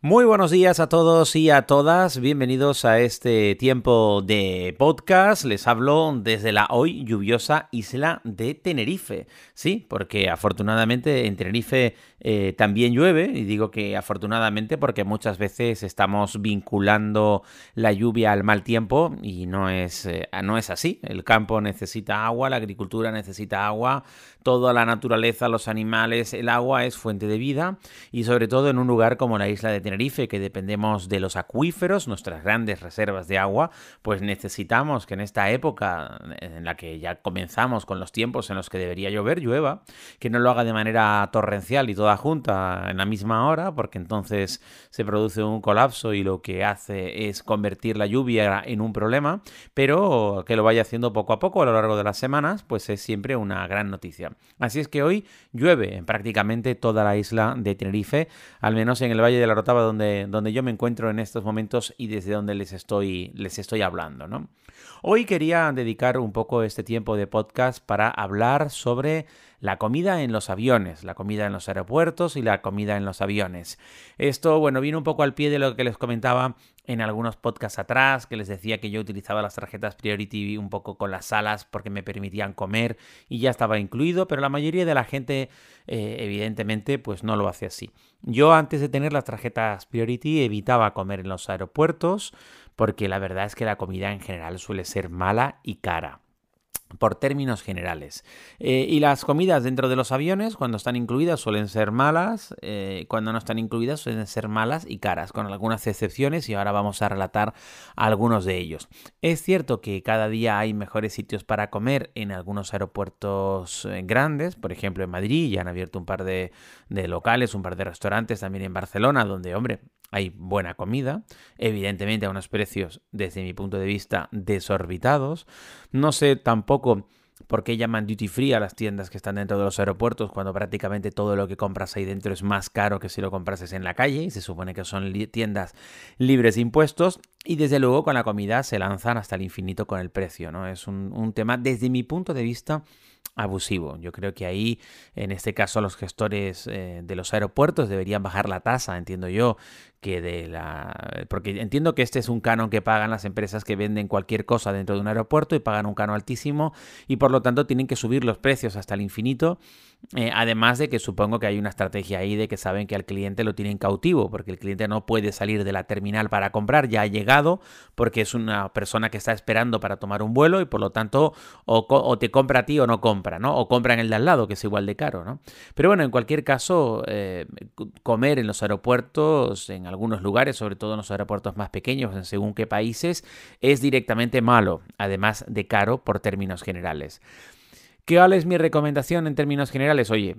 Muy buenos días a todos y a todas, bienvenidos a este tiempo de podcast. Les hablo desde la hoy lluviosa isla de Tenerife. Sí, porque afortunadamente en Tenerife eh, también llueve, y digo que afortunadamente porque muchas veces estamos vinculando la lluvia al mal tiempo y no es, eh, no es así. El campo necesita agua, la agricultura necesita agua, toda la naturaleza, los animales, el agua es fuente de vida y sobre todo en un lugar como la isla de Tenerife que dependemos de los acuíferos, nuestras grandes reservas de agua, pues necesitamos que en esta época en la que ya comenzamos con los tiempos en los que debería llover, llueva, que no lo haga de manera torrencial y toda junta en la misma hora, porque entonces se produce un colapso y lo que hace es convertir la lluvia en un problema, pero que lo vaya haciendo poco a poco a lo largo de las semanas, pues es siempre una gran noticia. Así es que hoy llueve en prácticamente toda la isla de Tenerife, al menos en el Valle de la Rotava donde, donde yo me encuentro en estos momentos y desde donde les estoy, les estoy hablando. ¿no? Hoy quería dedicar un poco este tiempo de podcast para hablar sobre la comida en los aviones, la comida en los aeropuertos y la comida en los aviones. Esto, bueno, viene un poco al pie de lo que les comentaba en algunos podcasts atrás, que les decía que yo utilizaba las tarjetas Priority un poco con las salas porque me permitían comer y ya estaba incluido, pero la mayoría de la gente eh, evidentemente pues no lo hace así. Yo antes de tener las tarjetas Priority evitaba comer en los aeropuertos porque la verdad es que la comida en general suele ser mala y cara por términos generales. Eh, y las comidas dentro de los aviones, cuando están incluidas, suelen ser malas, eh, cuando no están incluidas, suelen ser malas y caras, con algunas excepciones, y ahora vamos a relatar algunos de ellos. Es cierto que cada día hay mejores sitios para comer en algunos aeropuertos eh, grandes, por ejemplo en Madrid ya han abierto un par de, de locales, un par de restaurantes también en Barcelona, donde, hombre, hay buena comida, evidentemente a unos precios, desde mi punto de vista, desorbitados. No sé tampoco por qué llaman duty free a las tiendas que están dentro de los aeropuertos cuando prácticamente todo lo que compras ahí dentro es más caro que si lo comprases en la calle y se supone que son tiendas libres de impuestos y desde luego con la comida se lanzan hasta el infinito con el precio, ¿no? Es un, un tema desde mi punto de vista abusivo. Yo creo que ahí, en este caso, los gestores eh, de los aeropuertos deberían bajar la tasa, entiendo yo, que de la... Porque entiendo que este es un canon que pagan las empresas que venden cualquier cosa dentro de un aeropuerto y pagan un canon altísimo y por lo tanto tienen que subir los precios hasta el infinito. Eh, además de que supongo que hay una estrategia ahí de que saben que al cliente lo tienen cautivo, porque el cliente no puede salir de la terminal para comprar, ya ha llegado, porque es una persona que está esperando para tomar un vuelo y por lo tanto o, te compra a ti o no compra, ¿no? O compra en el de al lado, que es igual de caro, ¿no? Pero bueno, en cualquier caso, eh, comer en los aeropuertos, en algunos lugares, sobre todo en los aeropuertos más pequeños, en según qué países, es directamente malo, además de caro por términos generales. ¿Qué es mi recomendación en términos generales? Oye,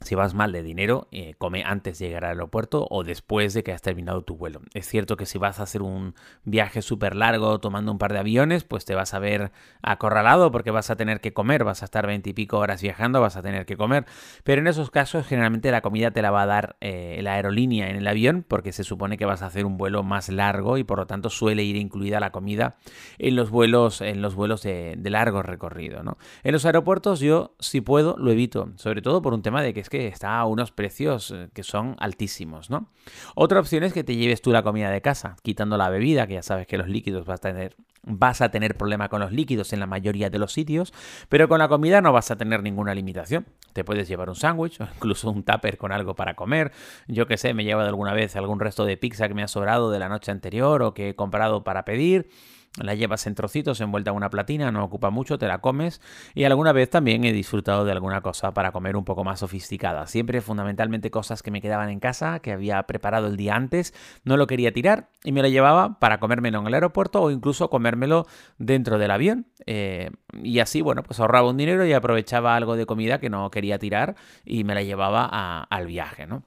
si vas mal de dinero, eh, come antes de llegar al aeropuerto o después de que has terminado tu vuelo. Es cierto que si vas a hacer un viaje súper largo tomando un par de aviones, pues te vas a ver acorralado porque vas a tener que comer, vas a estar veintipico horas viajando, vas a tener que comer. Pero en esos casos generalmente la comida te la va a dar eh, la aerolínea en el avión porque se supone que vas a hacer un vuelo más largo y por lo tanto suele ir incluida la comida en los vuelos, en los vuelos de, largo recorrido. En los aeropuertos yo si puedo lo evito, sobre todo por un tema de que que está a unos precios eh, que son altísimos, ¿no? Otra opción es que te lleves tú la comida de casa, quitando la bebida, que ya sabes que los líquidos vas a tener vas a tener problema con los líquidos en la mayoría de los sitios, pero con la comida no vas a tener ninguna limitación. Te puedes llevar un sándwich o incluso un tupper con algo para comer. Yo que sé, me he llevado alguna vez algún resto de pizza que me ha sobrado de la noche anterior o que he comprado para pedir la llevas en trocitos envuelta en una platina, no ocupa mucho, te la comes y alguna vez también he disfrutado de alguna cosa para comer un poco más sofisticada. Siempre fundamentalmente cosas que me quedaban en casa, que había preparado el día antes, no lo quería tirar y me lo llevaba para comérmelo en el aeropuerto o incluso comérmelo dentro del avión. Eh, y así, bueno, pues ahorraba un dinero y aprovechaba algo de comida que no quería tirar y me la llevaba al viaje, ¿no?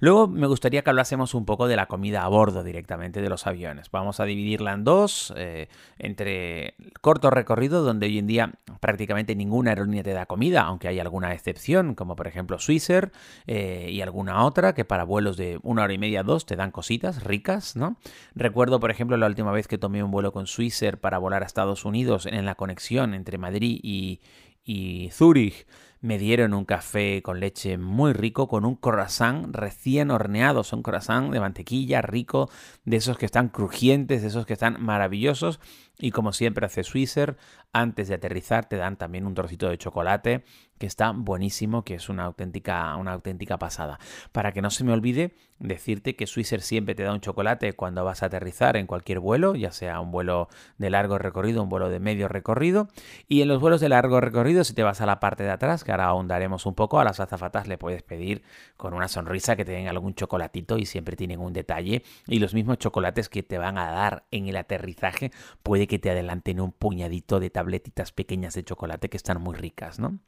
Luego me gustaría que hablásemos un poco de la comida a bordo directamente de los aviones. Vamos a dividirla en dos, eh, entre corto recorrido, donde hoy en día prácticamente ninguna aerolínea te da comida, aunque hay alguna excepción, como por ejemplo Swissair eh, y alguna otra, que para vuelos de una hora y media, dos, te dan cositas ricas, ¿no? Recuerdo, por ejemplo, la última vez que tomé un vuelo con Swissair para volar a Estados Unidos en la conexión entre Madrid y, y Zúrich me dieron un café con leche muy rico, con un croissant recién horneado. Son croissant de mantequilla, rico, de esos que están crujientes, de esos que están maravillosos. Y como siempre hace Swisser, antes de aterrizar te dan también un trocito de chocolate que está buenísimo, que es una auténtica, una auténtica pasada. Para que no se me olvide decirte que Swisser siempre te da un chocolate cuando vas a aterrizar en cualquier vuelo, ya sea un vuelo de largo recorrido, un vuelo de medio recorrido. Y en los vuelos de largo recorrido, si te vas a la parte de atrás, que ahora ahondaremos un poco, a las azafatas le puedes pedir con una sonrisa que te den algún chocolatito y siempre tienen un detalle. Y los mismos chocolates que te van a dar en el aterrizaje puede que te adelanten un puñadito de tabletitas pequeñas de chocolate que están muy ricas, ¿no?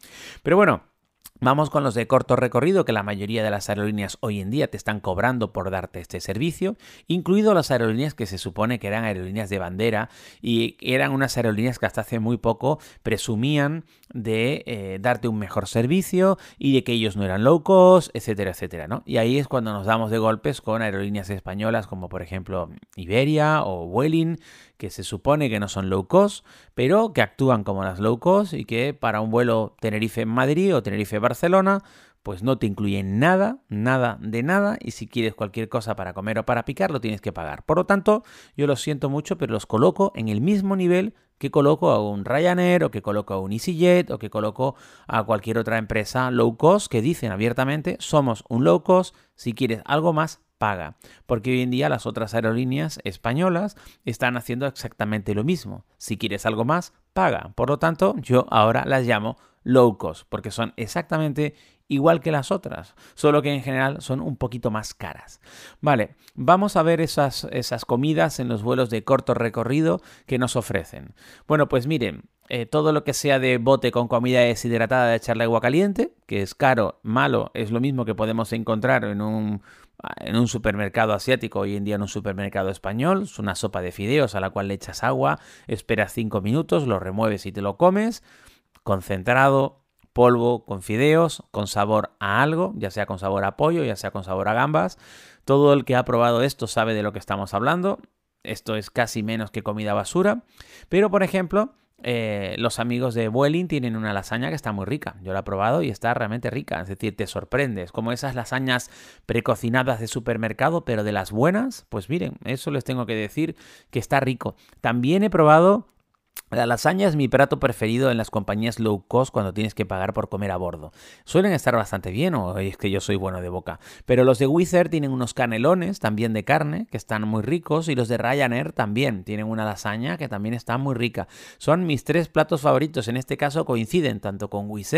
Pero bueno, Vamos con los de corto recorrido, que la mayoría de las aerolíneas hoy en día te están cobrando por darte este servicio, incluido las aerolíneas que se supone que eran aerolíneas de bandera y eran unas aerolíneas que hasta hace muy poco presumían de eh, darte un mejor servicio y de que ellos no eran low cost, etcétera, etcétera, ¿no? Y ahí es cuando nos damos de golpes con aerolíneas españolas como por ejemplo Iberia o Vueling, que se supone que no son low cost, pero que actúan como las low cost y que para un vuelo Tenerife-Madrid o Tenerife-Barcelona, pues no te incluyen nada, nada de nada, y si quieres cualquier cosa para comer o para picar, lo tienes que pagar. Por lo tanto, yo lo siento mucho, pero los coloco en el mismo nivel que coloco a un Ryanair o que coloco a un EasyJet o que coloco a cualquier otra empresa low cost que dicen abiertamente, somos un low cost, si quieres algo más, paga. Porque hoy en día las otras aerolíneas españolas están haciendo exactamente lo mismo. Si quieres algo más, paga. Por lo tanto, yo ahora las llamo low cost, porque son exactamente igual que las otras, solo que en general son un poquito más caras. Vale, vamos a ver esas, esas comidas en los vuelos de corto recorrido que nos ofrecen. Bueno, pues miren, eh, todo lo que sea de bote con comida deshidratada de echarle agua caliente, que es caro, malo, es lo mismo que podemos encontrar en un en un supermercado asiático, hoy en día en un supermercado español, es una sopa de fideos a la cual le echas agua, esperas 5 minutos, lo remueves y te lo comes, concentrado, polvo con fideos, con sabor a algo, ya sea con sabor a pollo, ya sea con sabor a gambas. Todo el que ha probado esto sabe de lo que estamos hablando. Esto es casi menos que comida basura. Pero, por ejemplo, eh, los amigos de Vueling tienen una lasaña que está muy rica. Yo la he probado y está realmente rica. Es decir, te sorprendes. Como esas lasañas precocinadas de supermercado, pero de las buenas. Pues miren, eso les tengo que decir que está rico. También he probado la lasaña es mi plato preferido en las compañías low cost cuando tienes que pagar por comer a bordo. Suelen estar bastante bien, o es que yo soy bueno de boca. Pero los de Wizz tienen unos canelones también de carne que están muy ricos y los de Ryanair también tienen una lasaña que también está muy rica. Son mis tres platos favoritos. En este caso coinciden tanto con Wizz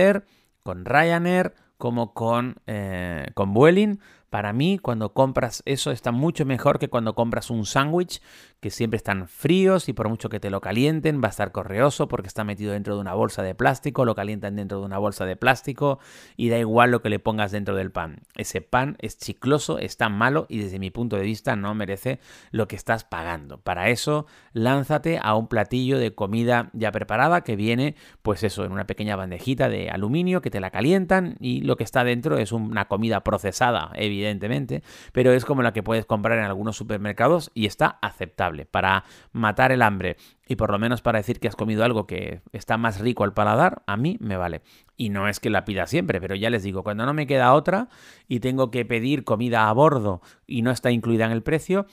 con Ryanair como con, eh, con Vueling para mí, cuando compras eso está mucho mejor que cuando compras un sándwich, que siempre están fríos y por mucho que te lo calienten, va a estar correoso porque está metido dentro de una bolsa de plástico, lo calientan dentro de una bolsa de plástico y da igual lo que le pongas dentro del pan. Ese pan es chicloso, está malo y desde mi punto de vista no merece lo que estás pagando. Para eso, lánzate a un platillo de comida ya preparada que viene, pues eso, en una pequeña bandejita de aluminio que te la calientan y lo que está dentro es una comida procesada, evidentemente pero es como la que puedes comprar en algunos supermercados y está aceptable para matar el hambre y por lo menos para decir que has comido algo que está más rico al paladar, a mí me vale. Y no es que la pida siempre, pero ya les digo, cuando no me queda otra y tengo que pedir comida a bordo y no está incluida en el precio,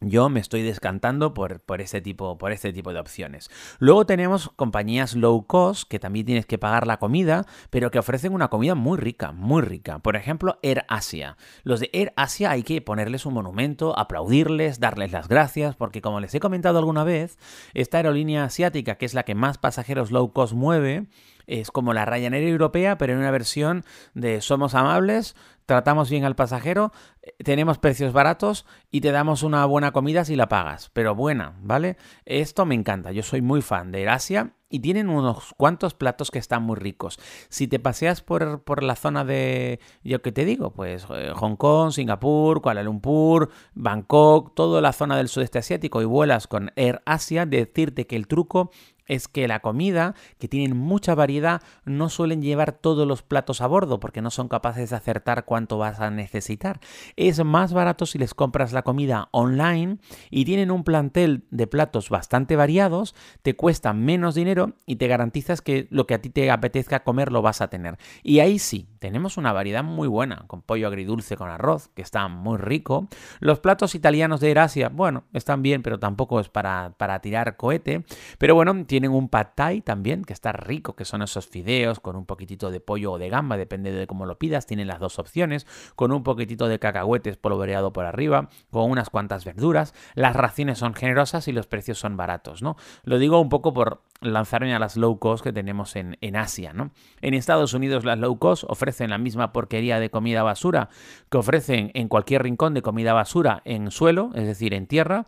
yo me estoy descantando por, por, este tipo, por este tipo de opciones. Luego tenemos compañías low cost que también tienes que pagar la comida, pero que ofrecen una comida muy rica, muy rica. Por ejemplo, Air Asia. Los de Air Asia hay que ponerles un monumento, aplaudirles, darles las gracias, porque como les he comentado alguna vez, esta aerolínea asiática, que es la que más pasajeros low cost mueve, es como la Ryanair europea, pero en una versión de somos amables, tratamos bien al pasajero, eh, tenemos precios baratos y te damos una buena comida si la pagas, pero buena, ¿vale? Esto me encanta, yo soy muy fan de Asia y tienen unos cuantos platos que están muy ricos. Si te paseas por, por la zona de, yo qué te digo, pues eh, Hong Kong, Singapur, Kuala Lumpur, Bangkok, toda la zona del sudeste asiático y vuelas con Air Asia, decirte que el truco es que la comida, que tienen mucha variedad, no suelen llevar todos los platos a bordo porque no son capaces de acertar cuánto vas a necesitar. Es más barato si les compras la comida online y tienen un plantel de platos bastante variados, te cuesta menos dinero y te garantizas que lo que a ti te apetezca comer lo vas a tener. Y ahí sí, tenemos una variedad muy buena, con pollo agridulce con arroz, que está muy rico. Los platos italianos de Erasia, bueno, están bien, pero tampoco es para, para tirar cohete. Pero bueno, tienen un pad thai también, que está rico, que son esos fideos con un poquitito de pollo o de gamba, depende de cómo lo pidas. Tienen las dos opciones, con un poquitito de cacahuetes polvoreado por arriba, con unas cuantas verduras. Las raciones son generosas y los precios son baratos, ¿no? Lo digo un poco por lanzarme a las low cost que tenemos en, en Asia, ¿no? En Estados Unidos las low cost ofrecen la misma porquería de comida basura que ofrecen en cualquier rincón de comida basura en suelo, es decir, en tierra,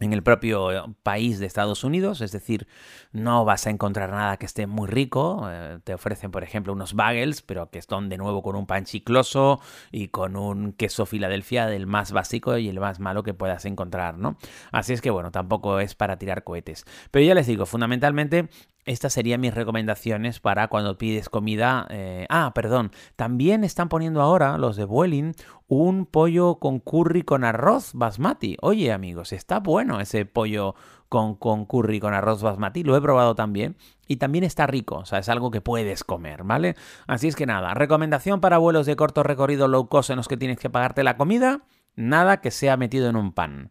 en el propio eh, país de Estados Unidos, es decir, no vas a encontrar nada que esté muy rico. Eh, te ofrecen, por ejemplo, unos bagels, pero que están de nuevo con un pan chicloso y con un queso Filadelfia del más básico y el más malo que puedas encontrar, ¿no? Así es que bueno, tampoco es para tirar cohetes. Pero ya les digo, fundamentalmente estas serían mis recomendaciones para cuando pides comida. Eh, ah, perdón. También están poniendo ahora los de Vueling un pollo con curry con arroz basmati. Oye, amigos, está bueno ese pollo con, con curry con arroz basmati. Lo he probado también. Y también está rico, o sea, es algo que puedes comer, ¿vale? Así es que nada, recomendación para vuelos de corto recorrido low cost en los que tienes que pagarte la comida, nada que sea metido en un pan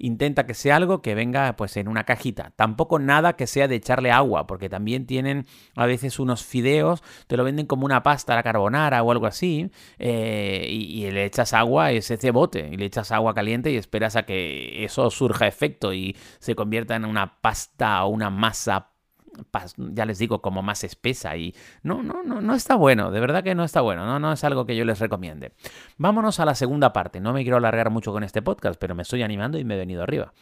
intenta que sea algo que venga pues en una cajita. Tampoco nada que sea de echarle agua, porque también tienen a veces unos fideos, te lo venden como una pasta a la carbonara o algo así, eh, y, le echas agua, es ese bote, y le echas agua caliente y esperas a que eso surja efecto y se convierta en una pasta o una masa ya les digo, como más espesa y no, no, no, no está bueno, de verdad que no está bueno, no, no es algo que yo les recomiende. Vámonos a la segunda parte, no me quiero alargar mucho con este podcast, pero me estoy animando y me he venido arriba.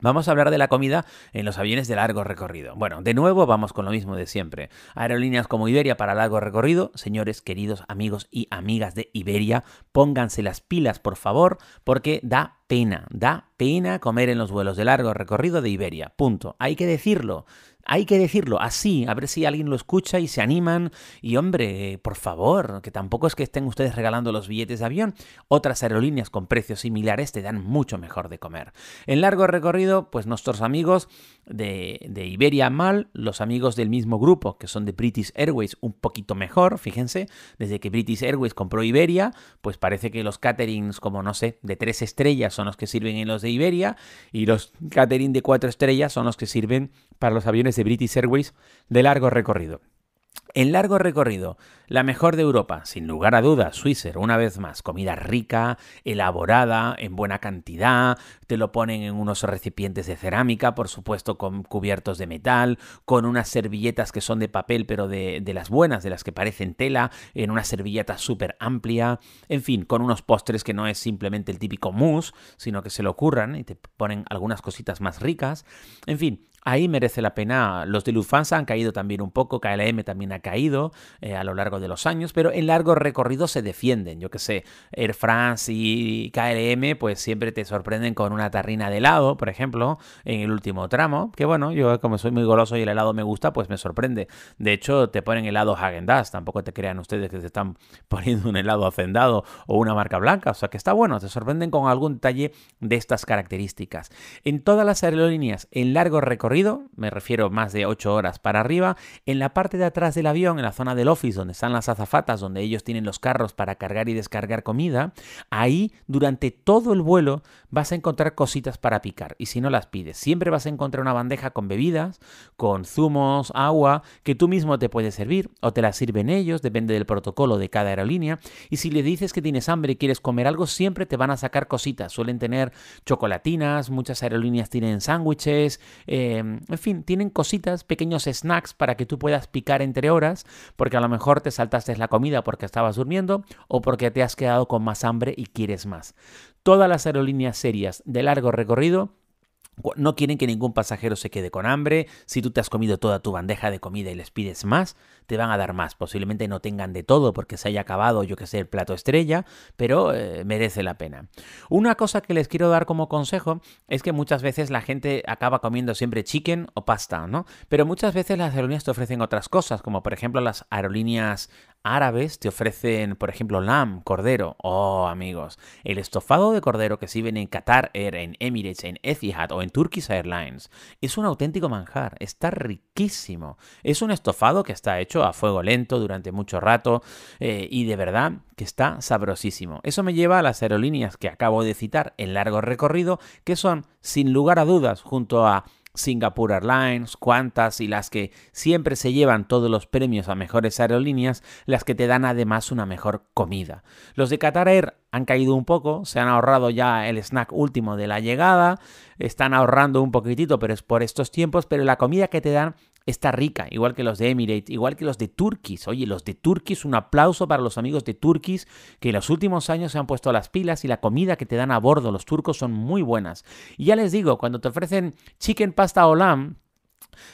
Vamos a hablar de la comida en los aviones de largo recorrido. Bueno, de nuevo vamos con lo mismo de siempre. Aerolíneas como Iberia para largo recorrido. Señores, queridos amigos y amigas de Iberia, pónganse las pilas, por favor, porque da pena, da pena comer en los vuelos de largo recorrido de Iberia. Punto. Hay que decirlo. Hay que decirlo así, a ver si alguien lo escucha y se animan. Y hombre, por favor, que tampoco es que estén ustedes regalando los billetes de avión. Otras aerolíneas con precios similares te dan mucho mejor de comer. En largo recorrido, pues nuestros amigos de, de Iberia mal, los amigos del mismo grupo, que son de British Airways, un poquito mejor, fíjense, desde que British Airways compró Iberia, pues parece que los caterings como, no sé, de tres estrellas son los que sirven en los de Iberia y los catering de cuatro estrellas son los que sirven para los aviones de British Airways de largo recorrido. En largo recorrido, la mejor de Europa, sin lugar a dudas, Swisser, una vez más, comida rica, elaborada, en buena cantidad, te lo ponen en unos recipientes de cerámica, por supuesto con cubiertos de metal, con unas servilletas que son de papel, pero de, de las buenas, de las que parecen tela, en una servilleta súper amplia, en fin, con unos postres que no es simplemente el típico mousse, sino que se lo ocurran y te ponen algunas cositas más ricas, en fin, Ahí merece la pena. Los de Lufthansa han caído también un poco, KLM también ha caído eh, a lo largo de los años, pero en largo recorrido se defienden. Yo que sé, Air France y KLM pues siempre te sorprenden con una tarrina de helado, por ejemplo, en el último tramo, que bueno, yo como soy muy goloso y el helado me gusta, pues me sorprende. De hecho, te ponen helado Hagen Dazs, tampoco te crean ustedes que te están poniendo un helado hacendado o una marca blanca, o sea que está bueno, te sorprenden con algún detalle de estas características. En todas las aerolíneas en largo recorrido me refiero más de 8 horas para arriba, en la parte de atrás del avión, en la zona del office donde están las azafatas, donde ellos tienen los carros para cargar y descargar comida, ahí durante todo el vuelo vas a encontrar cositas para picar. Y si no las pides, siempre vas a encontrar una bandeja con bebidas, con zumos, agua, que tú mismo te puedes servir o te las sirven ellos, depende del protocolo de cada aerolínea. Y si le dices que tienes hambre y quieres comer algo, siempre te van a sacar cositas, suelen tener chocolatinas, muchas aerolíneas tienen sándwiches, eh, en fin, tienen cositas, pequeños snacks para que tú puedas picar entre horas, porque a lo mejor te saltaste la comida porque estabas durmiendo o porque te has quedado con más hambre y quieres más. Todas las aerolíneas serias de largo recorrido no quieren que ningún pasajero se quede con hambre. Si tú te has comido toda tu bandeja de comida y les pides más, te van a dar más. Posiblemente no tengan de todo porque se haya acabado, yo que sé, el plato estrella, pero eh, merece la pena. Una cosa que les quiero dar como consejo es que muchas veces la gente acaba comiendo siempre chicken o pasta, ¿no? Pero muchas veces las aerolíneas te ofrecen otras cosas, como por ejemplo las aerolíneas árabes te ofrecen, por ejemplo, lamb, cordero. Oh, amigos, el estofado de cordero que sirven en Qatar Air, en Emirates, en Etihad o en Turkish Airlines es un auténtico manjar. Está riquísimo. Es un estofado que está hecho a fuego lento durante mucho rato eh, y de verdad que está sabrosísimo. Eso me lleva a las aerolíneas que acabo de citar en largo recorrido, que son, sin lugar a dudas, junto a Singapore Airlines, Qantas y las que siempre se llevan todos los premios a mejores aerolíneas, las que te dan además una mejor comida. Los de Qatar Air han caído un poco, se han ahorrado ya el snack último de la llegada, están ahorrando un poquitito, pero es por estos tiempos, pero la comida que te dan está rica, igual que los de Emirates, igual que los de Turkish. Oye, los de Turkish, un aplauso para los amigos de Turkish, que en los últimos años se han puesto las pilas y la comida que te dan a bordo los turcos son muy buenas. Y ya les digo, cuando te ofrecen chicken pasta o lamb,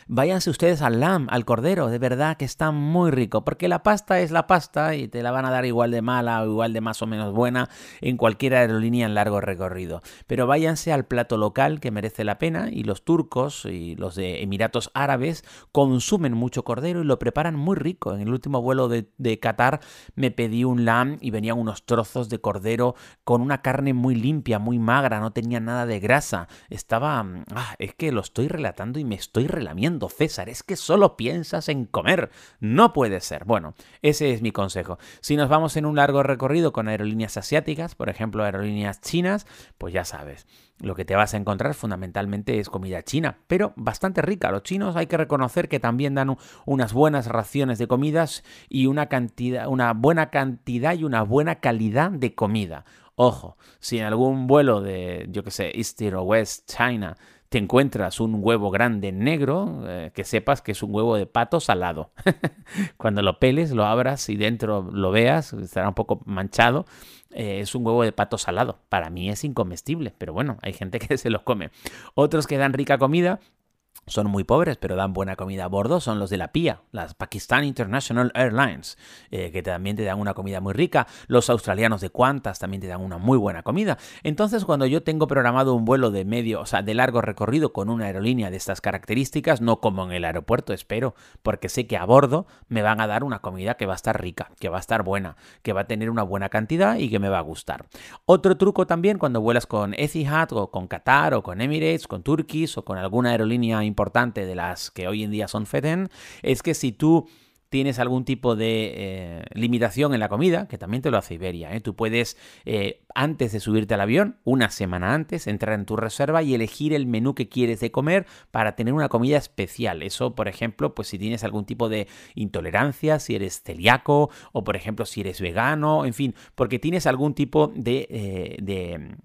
Váyanse ustedes al lamb, al cordero, de verdad que está muy rico, porque la pasta es la pasta y te la van a dar igual de mala o igual de más o menos buena en cualquier aerolínea en largo recorrido. Pero váyanse al plato local que merece la pena y los turcos y los de Emiratos Árabes consumen mucho cordero y lo preparan muy rico. En el último vuelo de, Qatar me pedí un lamb y venían unos trozos de cordero con una carne muy limpia, muy magra, no tenía nada de grasa. Estaba... Ah, es que lo estoy relatando y me estoy relatando César, es que solo piensas en comer. No puede ser. Bueno, ese es mi consejo. Si nos vamos en un largo recorrido con aerolíneas asiáticas, por ejemplo aerolíneas chinas, pues ya sabes, lo que te vas a encontrar fundamentalmente es comida china, pero bastante rica. Los chinos hay que reconocer que también dan unas buenas raciones de comidas y una cantidad, una buena cantidad y una buena calidad de comida. Ojo, si en algún vuelo de, yo que sé, East o West China te encuentras un huevo grande negro, eh, que sepas que es un huevo de pato salado. Cuando lo peles, lo abras y dentro lo veas, estará un poco manchado. Eh, es un huevo de pato salado. Para mí es incomestible, pero bueno, hay gente que se los come. Otros que dan rica comida son muy pobres, pero dan buena comida a bordo, son los de la PIA, las Pakistan International Airlines, eh, que también te dan una comida muy rica. Los australianos de Qantas también te dan una muy buena comida. Entonces, cuando yo tengo programado un vuelo de medio, o sea, de largo recorrido con una aerolínea de estas características, no como en el aeropuerto, espero, porque sé que a bordo me van a dar una comida que va a estar rica, que va a estar buena, que va a tener una buena cantidad y que me va a gustar. Otro truco también cuando vuelas con Etihad o con Qatar o con Emirates, con Turkish o con alguna aerolínea importante, de las que hoy en día son FEDEN es que si tú tienes algún tipo de eh, limitación en la comida, que también te lo hace Iberia. ¿eh? Tú puedes, eh, antes de subirte al avión, una semana antes, entrar en tu reserva y elegir el menú que quieres de comer para tener una comida especial. Eso, por ejemplo, pues si tienes algún tipo de intolerancia, si eres celíaco o, por ejemplo, si eres vegano, en fin, porque tienes algún tipo de, de,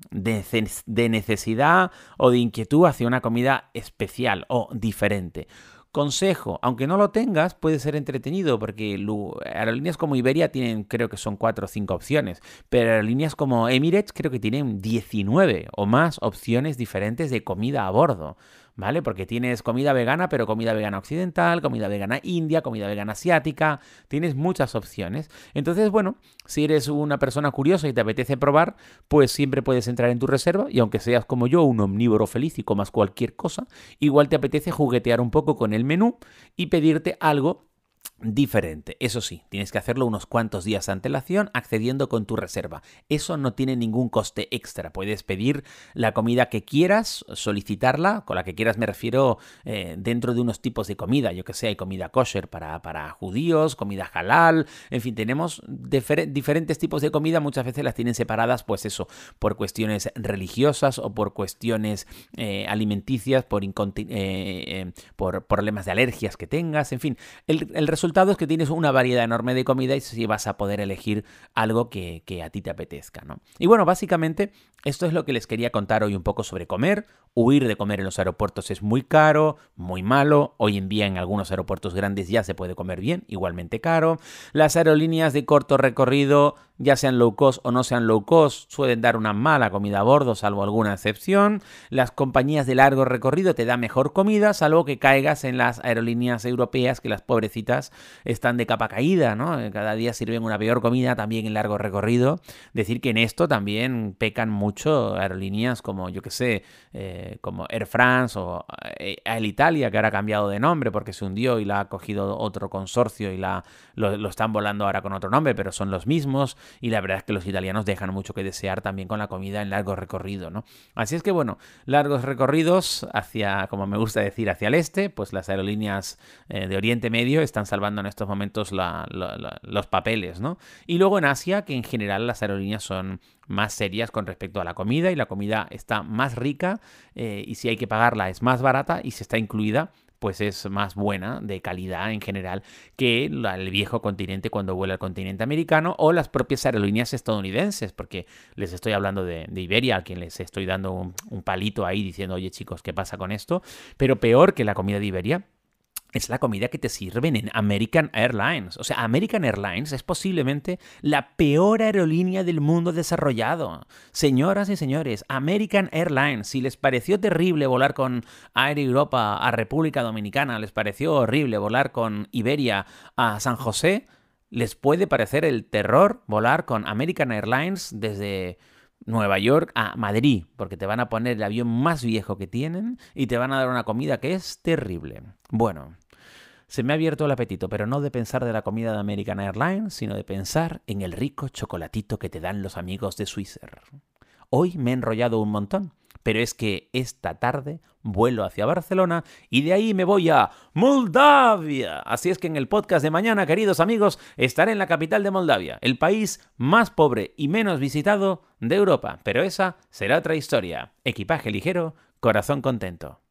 de necesidad o de inquietud hacia una comida especial o diferente. Consejo, aunque no lo tengas, puede ser entretenido porque aerolíneas como Iberia tienen, creo que son 4 o 5 opciones, pero aerolíneas como Emirates creo que tienen 19 o más opciones diferentes de comida a bordo. ¿Vale? Porque tienes comida vegana, pero comida vegana occidental, comida vegana india, comida vegana asiática, tienes muchas opciones. Entonces, bueno, si eres una persona curiosa y te apetece probar, pues siempre puedes entrar en tu reserva y aunque seas como yo, un omnívoro feliz y comas cualquier cosa, igual te apetece juguetear un poco con el menú y pedirte algo diferente. Eso sí, tienes que hacerlo unos cuantos días de antelación accediendo con tu reserva. Eso no tiene ningún coste extra. Puedes pedir la comida que quieras, solicitarla, con la que quieras me refiero eh, dentro de unos tipos de comida. Yo que sé, hay comida kosher para, para judíos, comida halal, en fin, tenemos diferentes tipos de comida. Muchas veces las tienen separadas, pues eso, por cuestiones religiosas o por cuestiones eh, alimenticias, por, eh, por problemas de alergias que tengas, en fin. El, el resultado resultado es que tienes una variedad enorme de comida y si vas a poder elegir algo que, que a ti te apetezca, ¿no? Y bueno, básicamente esto es lo que les quería contar hoy un poco sobre comer. Huir de comer en los aeropuertos es muy caro, muy malo. Hoy en día en algunos aeropuertos grandes ya se puede comer bien, igualmente caro. Las aerolíneas de corto recorrido, ya sean low cost o no sean low cost, suelen dar una mala comida a bordo, salvo alguna excepción. Las compañías de largo recorrido te dan mejor comida, salvo que caigas en las aerolíneas europeas, que las pobrecitas están de capa caída, ¿no? Cada día sirven una peor comida también en largo recorrido. Decir que en esto también pecan mucho aerolíneas como, yo que sé, eh, como Air France o eh, El Italia, que ahora ha cambiado de nombre porque se hundió y la ha cogido otro consorcio y la, lo, están volando ahora con otro nombre, pero son los mismos. Y la verdad es que los italianos dejan mucho que desear también con la comida en largo recorrido, ¿no? Así es que, bueno, largos recorridos hacia, como me gusta decir, hacia el este, pues las aerolíneas eh, de Oriente Medio están salvando en estos momentos los papeles, ¿no? Y luego en Asia, que en general las aerolíneas son más serias con respecto a la comida y la comida está más rica eh, y si hay que pagarla es más barata y si está incluida pues es más buena, de calidad en general, que el viejo continente cuando vuela al continente americano o las propias aerolíneas estadounidenses, porque les estoy hablando de, Iberia, a quien les estoy dando un, un palito ahí diciendo, oye chicos, ¿qué pasa con esto? Pero peor que la comida de Iberia es la comida que te sirven en American Airlines. O sea, American Airlines es posiblemente la peor aerolínea del mundo desarrollado. Señoras y señores, American Airlines, si les pareció terrible volar con Air Europa a República Dominicana, les pareció horrible volar con Iberia a San José, les puede parecer el terror volar con American Airlines desde Nueva York a Madrid, porque te van a poner el avión más viejo que tienen y te van a dar una comida que es terrible. Bueno, se me ha abierto el apetito, pero no de pensar de la comida de American Airlines, sino de pensar en el rico chocolatito que te dan los amigos de Swisser. Hoy me he enrollado un montón, pero es que esta tarde vuelo hacia Barcelona y de ahí me voy a Moldavia. Así es que en el podcast de mañana, queridos amigos, estaré en la capital de Moldavia, el país más pobre y menos visitado de Europa. Pero esa será otra historia. Equipaje ligero, corazón contento.